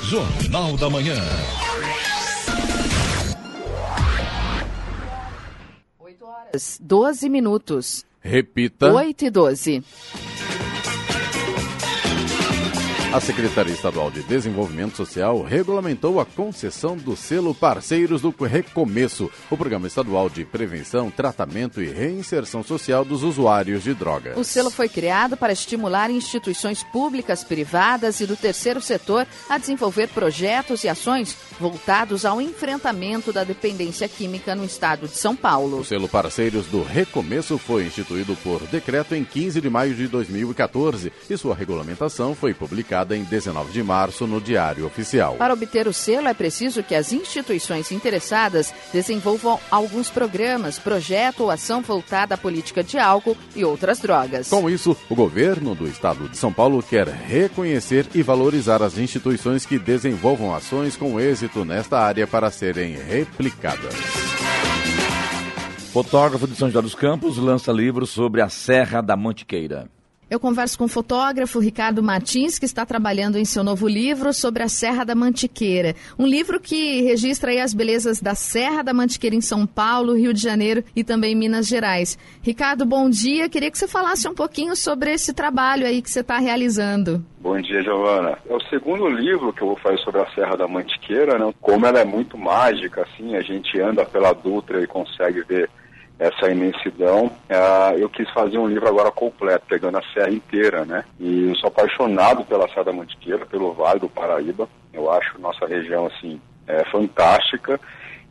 Jornal da Manhã. 8 horas 12 minutos. Repita. 8 e 12. A Secretaria Estadual de Desenvolvimento Social regulamentou a concessão do selo Parceiros do Recomeço, o programa estadual de prevenção, tratamento e reinserção social dos usuários de drogas. O selo foi criado para estimular instituições públicas, privadas e do terceiro setor a desenvolver projetos e ações voltados ao enfrentamento da dependência química no estado de São Paulo. O selo Parceiros do Recomeço foi instituído por decreto em 15 de maio de 2014 e sua regulamentação foi publicada em 19 de março no Diário Oficial. Para obter o selo, é preciso que as instituições interessadas desenvolvam alguns programas, projeto ou ação voltada à política de álcool e outras drogas. Com isso, o governo do estado de São Paulo quer reconhecer e valorizar as instituições que desenvolvam ações com êxito nesta área para serem replicadas. Fotógrafo de São José dos Campos lança livro sobre a Serra da Mantiqueira. Eu converso com o fotógrafo Ricardo Martins, que está trabalhando em seu novo livro sobre a Serra da Mantiqueira. Um livro que registra as belezas da Serra da Mantiqueira em São Paulo, Rio de Janeiro e também Minas Gerais. Ricardo, bom dia. Queria que você falasse um pouquinho sobre esse trabalho aí que você está realizando. Bom dia, Giovana. É o segundo livro que eu vou fazer sobre a Serra da Mantiqueira, né? Como ela é muito mágica, assim, a gente anda pela Dutra e consegue ver essa imensidão. Uh, eu quis fazer um livro agora completo, pegando a serra inteira, né? E eu sou apaixonado pela Serra da Mantiqueira, pelo Vale do Paraíba. Eu acho nossa região, assim, é, fantástica.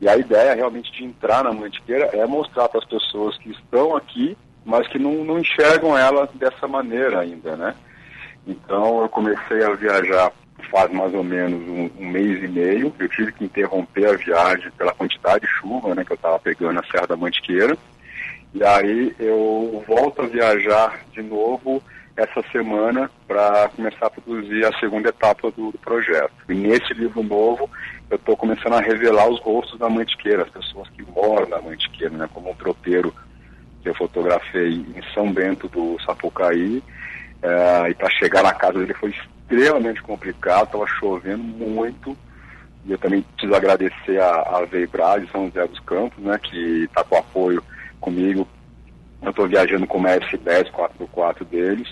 E a ideia realmente de entrar na Mantiqueira é mostrar para as pessoas que estão aqui, mas que não, não enxergam ela dessa maneira ainda, né? Então eu comecei a viajar faz mais ou menos um, um, mês e meio. Eu tive que interromper a viagem pela quantidade de chuva né, que eu estava pegando na Serra da Mantiqueira. E aí eu volto a viajar de novo essa semana para começar a produzir a segunda etapa do, do projeto. E nesse livro novo eu estou começando a revelar os rostos da Mantiqueira, as pessoas que moram na Mantiqueira, né, como um tropeiro que eu fotografei em São Bento do Sapucaí. Uh, e para chegar na casa dele foi extremamente complicado, estava chovendo muito. E eu também preciso agradecer a, a Veibras de São José dos Campos, né, que está com apoio comigo. Eu estou viajando com uma S10 4x4 deles.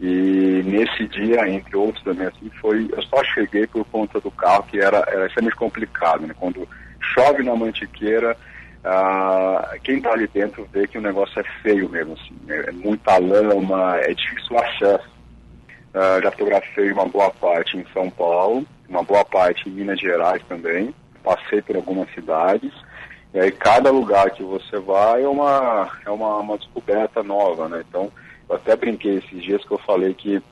E nesse dia, entre outros também, assim, foi, eu só cheguei por conta do carro, que era, era extremamente complicado. Né? Quando chove na mantiqueira, ah, quem está ali dentro vê que o negócio é feio mesmo. Assim, é, é muita lama, é difícil o acesso. Uh, já fotografei uma boa parte em São Paulo, uma boa parte em Minas Gerais também. Passei por algumas cidades. E aí cada lugar que você vai é uma, é uma, uma descoberta nova, né? Então, eu até brinquei esses dias que eu falei que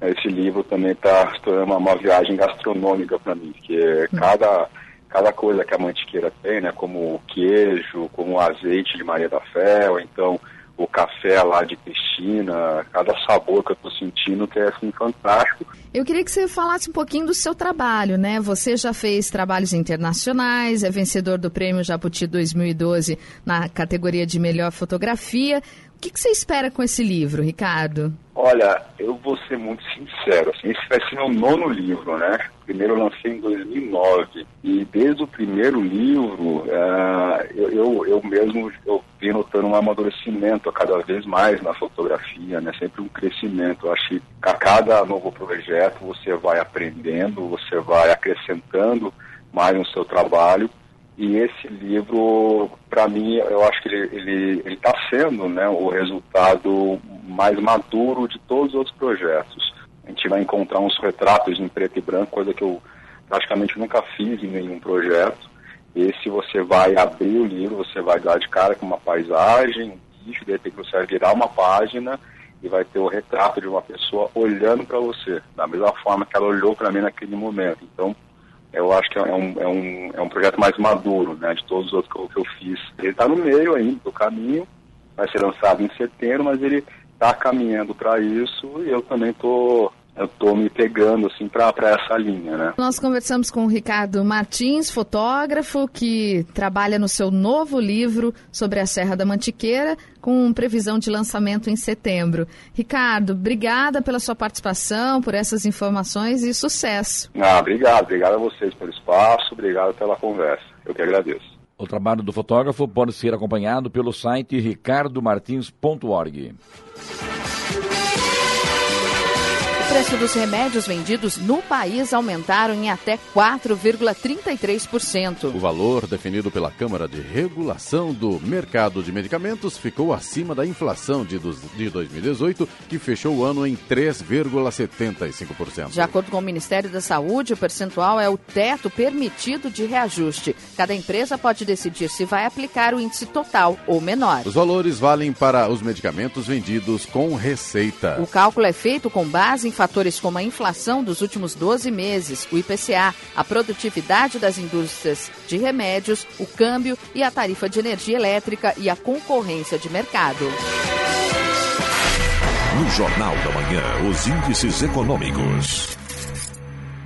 esse livro também está uma, uma viagem gastronômica para mim, que é cada, cada coisa que a mantiqueira tem, né? Como queijo, como azeite de Maria da Fé, ou então o café lá de Cristina, cada sabor que eu estou sentindo que é assim fantástico. Eu queria que você falasse um pouquinho do seu trabalho, né? Você já fez trabalhos internacionais, é vencedor do Prêmio Jabuti 2012 na categoria de melhor fotografia. O que, que, você espera com esse livro, Ricardo? Olha, eu vou ser muito sincero, assim, esse vai ser meu nono livro, né? Primeiro eu lancei em 2009 e desde o primeiro livro uh, eu, eu, eu, mesmo eu vim notando um amadurecimento cada vez mais na fotografia, né? Sempre um crescimento. Eu acho que a cada novo projeto você vai aprendendo, você vai acrescentando mais no seu trabalho e esse livro, para mim, eu acho que ele está sendo né, o resultado mais maduro de todos os outros projetos. A gente vai encontrar uns retratos em preto e branco, coisa que eu praticamente nunca fiz em nenhum projeto. Esse você vai abrir o livro, você vai dar de cara com uma paisagem, um bicho, de repente você vai virar uma página e vai ter o retrato de uma pessoa olhando para você, da mesma forma que ela olhou para mim naquele momento. Então, eu acho que é um, é um, é um projeto mais maduro, né, de todos os outros que eu, fiz. Ele está no meio ainda do caminho, vai ser lançado em setembro, mas ele está caminhando para isso e eu também estou eu estou me pegando assim para essa linha, né? Nós conversamos com o Ricardo Martins, fotógrafo que trabalha no seu novo livro sobre a Serra da Mantiqueira, com previsão de lançamento em setembro. Ricardo, obrigada pela sua participação, por essas informações e sucesso. Ah, obrigado, obrigado a vocês pelo espaço, obrigado pela conversa. Eu que agradeço. O trabalho do fotógrafo pode ser acompanhado pelo site ricardomartins.org preço dos remédios vendidos no país aumentaram em até 4,33%. O valor definido pela Câmara de Regulação do Mercado de Medicamentos ficou acima da inflação de, de 2018, que fechou o ano em 3,75%. De acordo com o Ministério da Saúde, o percentual é o teto permitido de reajuste. Cada empresa pode decidir se vai aplicar o índice total ou menor. Os valores valem para os medicamentos vendidos com receita. O cálculo é feito com base em fatores como a inflação dos últimos 12 meses, o IPCA, a produtividade das indústrias de remédios, o câmbio e a tarifa de energia elétrica e a concorrência de mercado. No Jornal da Manhã, os índices econômicos.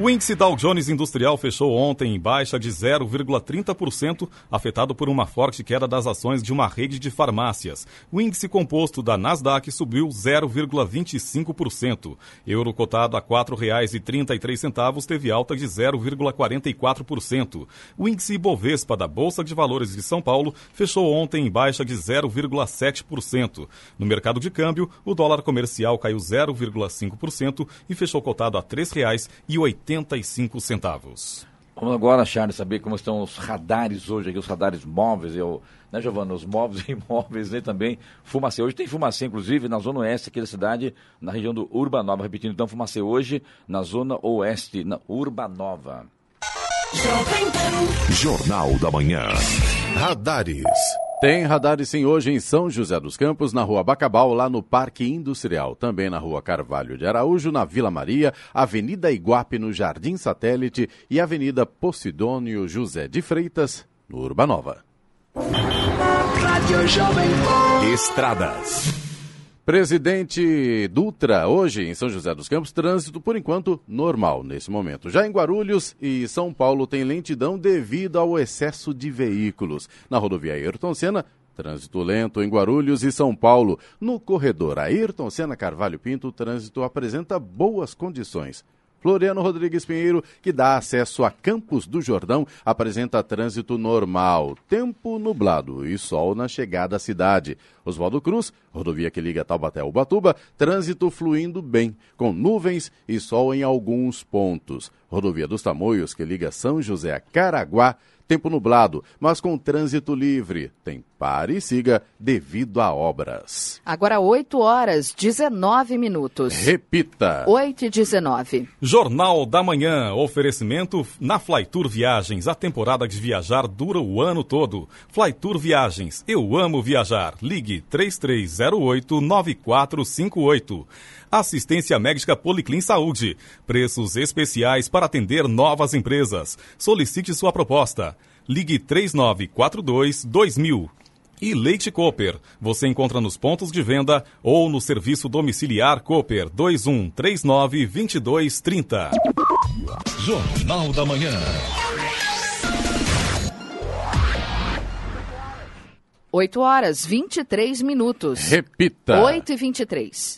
O índice Dow Jones Industrial fechou ontem em baixa de 0,30%, afetado por uma forte queda das ações de uma rede de farmácias. O índice composto da Nasdaq subiu 0,25%. Euro cotado a R$ 4,33 teve alta de 0,44%. O índice Ibovespa da Bolsa de Valores de São Paulo fechou ontem em baixa de 0,7%. No mercado de câmbio, o dólar comercial caiu 0,5% e fechou cotado a R$ 3,80. 85 centavos. Vamos agora, Charles, saber como estão os radares hoje, aqui, os radares móveis, eu, né, Giovana? Os móveis e imóveis né, também. Fumacê. Hoje tem fumacê, inclusive, na zona oeste aqui da cidade, na região do Urbanova. Repetindo, então, fumacê hoje na zona oeste, na Urbanova. Jornal da Manhã. Radares. Tem radares sim hoje em São José dos Campos, na rua Bacabal, lá no Parque Industrial. Também na rua Carvalho de Araújo, na Vila Maria, Avenida Iguape, no Jardim Satélite e Avenida Posidônio José de Freitas, no Urbanova. Estradas. Presidente Dutra, hoje em São José dos Campos, trânsito por enquanto normal nesse momento. Já em Guarulhos e São Paulo tem lentidão devido ao excesso de veículos. Na rodovia Ayrton Senna, Trânsito lento em Guarulhos e São Paulo. No corredor Ayrton Senna Carvalho Pinto, o trânsito apresenta boas condições. Floriano Rodrigues Pinheiro, que dá acesso a Campos do Jordão, apresenta trânsito normal, tempo nublado e sol na chegada à cidade. Oswaldo Cruz, rodovia que liga Taubaté ao Batuba, trânsito fluindo bem, com nuvens e sol em alguns pontos. Rodovia dos Tamoios, que liga São José a Caraguá, Tempo nublado, mas com trânsito livre. Tem pare e siga devido a obras. Agora 8 horas 19 minutos. Repita. 8 e 19. Jornal da Manhã. Oferecimento na Flytour Viagens. A temporada de viajar dura o ano todo. Flytour Viagens. Eu amo viajar. Ligue 3308 9458. Assistência médica Policlin Saúde. Preços especiais para atender novas empresas. Solicite sua proposta. Ligue 3942 2000. E Leite Cooper. Você encontra nos pontos de venda ou no serviço domiciliar Cooper 2139 2230. Jornal da Manhã. Oito horas 23 minutos. Repita. 8 e 23.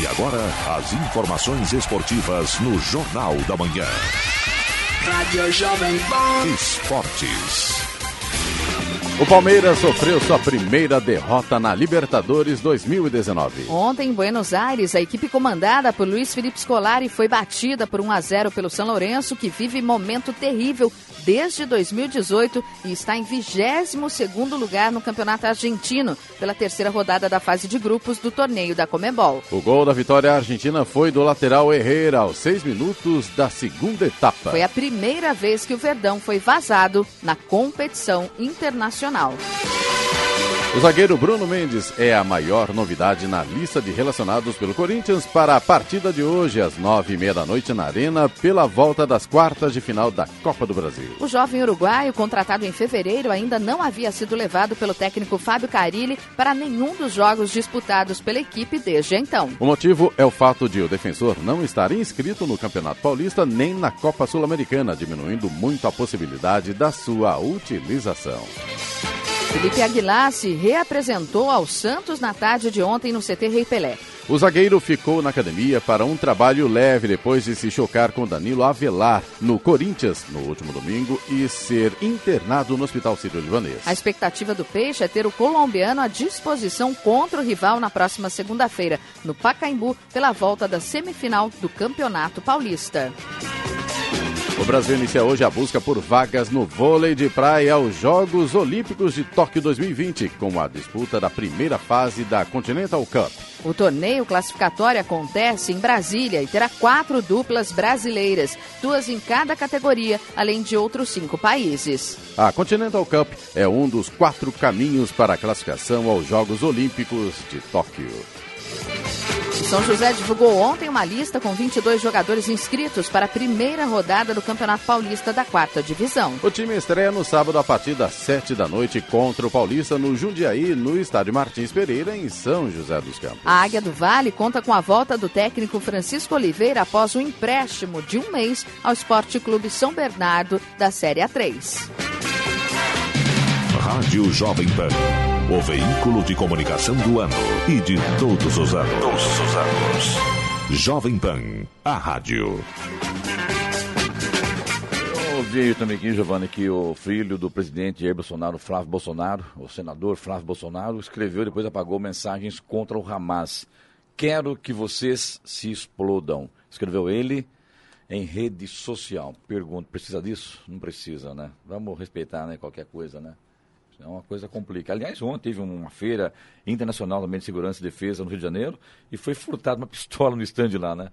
E agora, as informações esportivas no Jornal da Manhã. Rádio Jovem Pan. Esportes. O Palmeiras sofreu sua primeira derrota na Libertadores 2019. Ontem, em Buenos Aires, a equipe comandada por Luiz Felipe Scolari foi batida por 1 a 0 pelo São Lourenço, que vive momento terrível desde 2018 e está em 22º lugar no Campeonato Argentino, pela terceira rodada da fase de grupos do torneio da Comebol. O gol da vitória argentina foi do lateral Herrera aos seis minutos da segunda etapa. Foi a primeira vez que o Verdão foi vazado na competição internacional. Nacional. O zagueiro Bruno Mendes é a maior novidade na lista de relacionados pelo Corinthians para a partida de hoje, às nove e meia da noite, na Arena, pela volta das quartas de final da Copa do Brasil. O jovem uruguaio, contratado em fevereiro, ainda não havia sido levado pelo técnico Fábio Carilli para nenhum dos jogos disputados pela equipe desde então. O motivo é o fato de o defensor não estar inscrito no Campeonato Paulista nem na Copa Sul-Americana, diminuindo muito a possibilidade da sua utilização. Felipe Aguilar se reapresentou ao Santos na tarde de ontem no CT Rei Pelé. O zagueiro ficou na academia para um trabalho leve depois de se chocar com Danilo Avelar no Corinthians no último domingo e ser internado no Hospital Sírio-Libanês. A expectativa do Peixe é ter o colombiano à disposição contra o rival na próxima segunda-feira, no Pacaembu, pela volta da semifinal do Campeonato Paulista. O Brasil inicia hoje a busca por vagas no vôlei de praia aos Jogos Olímpicos de Tóquio 2020, com a disputa da primeira fase da Continental Cup. O torneio classificatório acontece em Brasília e terá quatro duplas brasileiras, duas em cada categoria, além de outros cinco países. A Continental Cup é um dos quatro caminhos para a classificação aos Jogos Olímpicos de Tóquio. São José divulgou ontem uma lista com 22 jogadores inscritos para a primeira rodada do Campeonato Paulista da quarta divisão. O time estreia no sábado a partir das 7 da noite contra o Paulista no Jundiaí, no estádio Martins Pereira, em São José dos Campos. A Águia do Vale conta com a volta do técnico Francisco Oliveira após um empréstimo de um mês ao Esporte Clube São Bernardo da Série A3. Rádio Jovem Pan. O veículo de comunicação do ano e de todos os anos. Todos os anos. Jovem Pan, a rádio. Ouvi também aqui, Giovanni, que o filho do presidente Jair Bolsonaro, Flávio Bolsonaro, o senador Flávio Bolsonaro, escreveu e depois apagou mensagens contra o Hamas. Quero que vocês se explodam. Escreveu ele em rede social. Pergunto, precisa disso? Não precisa, né? Vamos respeitar, né? Qualquer coisa, né? É uma coisa complicada. Aliás, ontem teve uma feira internacional também de segurança e defesa no Rio de Janeiro e foi furtada uma pistola no estande lá, né?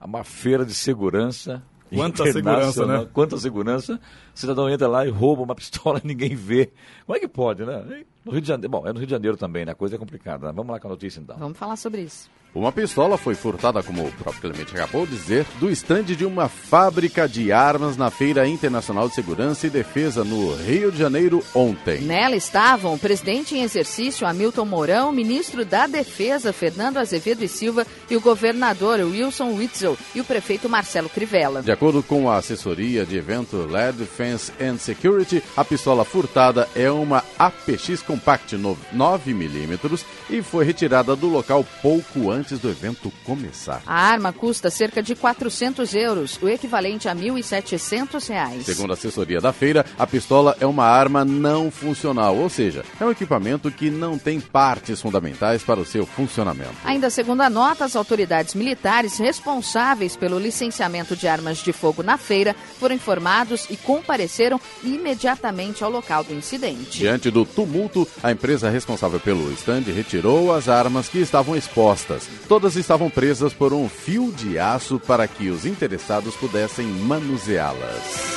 Uma feira de segurança. Quanta segurança, né? Quanta segurança. O cidadão entra lá e rouba uma pistola e ninguém vê. Como é que pode, né? No Rio de Janeiro, bom, é no Rio de Janeiro também, né? A coisa é complicada. Né? Vamos lá com a notícia então. Vamos falar sobre isso. Uma pistola foi furtada, como o próprio Clemente acabou de dizer, do estande de uma fábrica de armas na Feira Internacional de Segurança e Defesa no Rio de Janeiro ontem. Nela estavam o presidente em exercício Hamilton Mourão, o ministro da Defesa Fernando Azevedo e Silva e o governador Wilson Witzel e o prefeito Marcelo Crivella. De acordo com a assessoria de evento Land Defense and Security, a pistola furtada é uma APX Compact 9mm e foi retirada do local pouco antes do evento começar. A arma custa cerca de 400 euros, o equivalente a 1.700 reais. Segundo a assessoria da feira, a pistola é uma arma não funcional, ou seja, é um equipamento que não tem partes fundamentais para o seu funcionamento. Ainda segundo a nota, as autoridades militares responsáveis pelo licenciamento de armas de fogo na feira foram informados e compareceram imediatamente ao local do incidente. Diante do tumulto, a empresa responsável pelo estande retirou as armas que estavam expostas. Todas estavam presas por um fio de aço para que os interessados pudessem manuseá-las.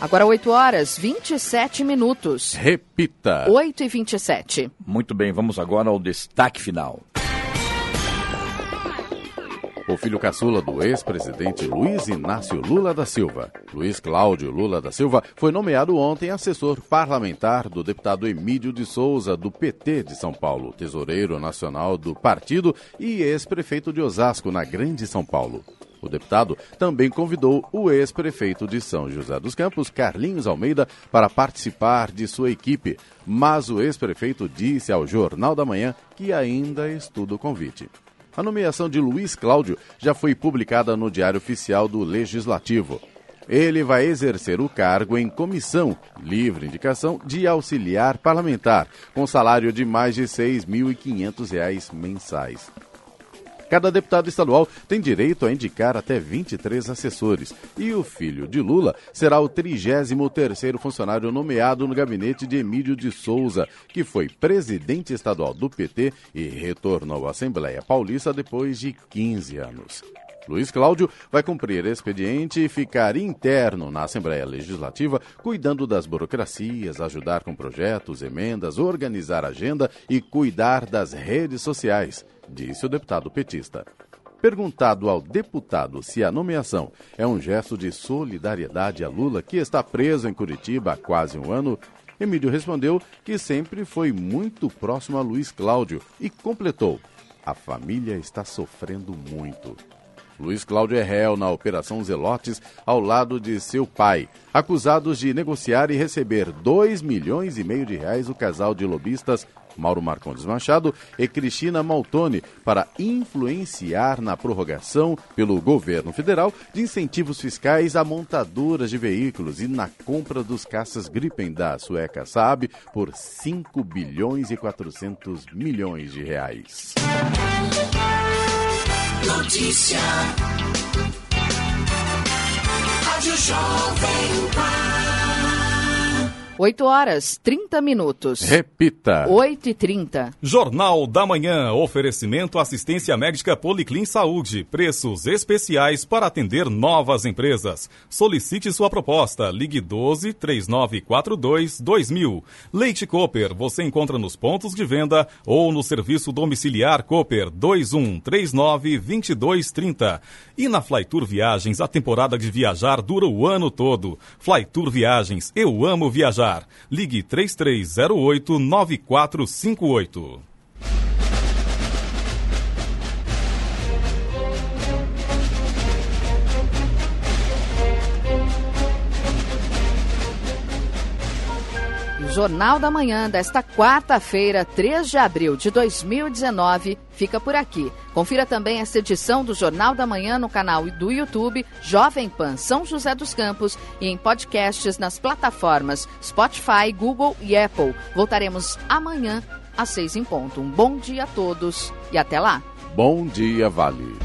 Agora 8 horas 27 minutos. Repita. 8 e 27. Muito bem, vamos agora ao destaque final. O filho caçula do ex-presidente Luiz Inácio Lula da Silva, Luiz Cláudio Lula da Silva, foi nomeado ontem assessor parlamentar do deputado Emílio de Souza, do PT de São Paulo, tesoureiro nacional do partido e ex-prefeito de Osasco, na Grande São Paulo. O deputado também convidou o ex-prefeito de São José dos Campos, Carlinhos Almeida, para participar de sua equipe, mas o ex-prefeito disse ao Jornal da Manhã que ainda estuda o convite. A nomeação de Luiz Cláudio já foi publicada no Diário Oficial do Legislativo. ele vai exercer o cargo em comissão, livre indicação, de auxiliar parlamentar, com salário de mais de R$ 6.500 mensais. Cada deputado estadual tem direito a indicar até 23 assessores. E o filho de Lula será o 33º funcionário nomeado no gabinete de Emílio de Souza, que foi presidente estadual do PT e retornou à Assembleia Paulista depois de 15 anos. Luiz Cláudio vai cumprir expediente e ficar interno na Assembleia Legislativa, cuidando das burocracias, ajudar com projetos, emendas, organizar agenda e cuidar das redes sociais disse o deputado petista. Perguntado ao deputado se a nomeação é um gesto de solidariedade a Lula, que está preso em Curitiba há quase um ano, Emílio respondeu que sempre foi muito próximo a Luiz Cláudio e completou: a família está sofrendo muito. Luiz Cláudio é réu na Operação Zelotes ao lado de seu pai, acusados de negociar e receber 2 milhões e meio de reais o casal de lobistas Mauro Marcondes Machado e Cristina Maltoni para influenciar na prorrogação pelo governo federal de incentivos fiscais a montadoras de veículos e na compra dos caças Gripen da sueca Saab por 5 bilhões e 400 milhões de reais. Notícia. Rádio Jovem Pan. 8 horas 30 minutos. Repita. 8 e 30. Jornal da Manhã. Oferecimento assistência médica Policlin Saúde. Preços especiais para atender novas empresas. Solicite sua proposta. Ligue 12 3942 2000. Leite Cooper. Você encontra nos pontos de venda ou no serviço domiciliar Cooper 21 39 2230. E na Flytour Viagens, a temporada de viajar dura o ano todo. Flytour Viagens. Eu amo viajar. Ligue 3308 9458. Jornal da Manhã desta quarta-feira, 3 de abril de 2019, fica por aqui. Confira também esta edição do Jornal da Manhã no canal do YouTube Jovem Pan São José dos Campos e em podcasts nas plataformas Spotify, Google e Apple. Voltaremos amanhã às seis em ponto. Um bom dia a todos e até lá. Bom dia, Vale.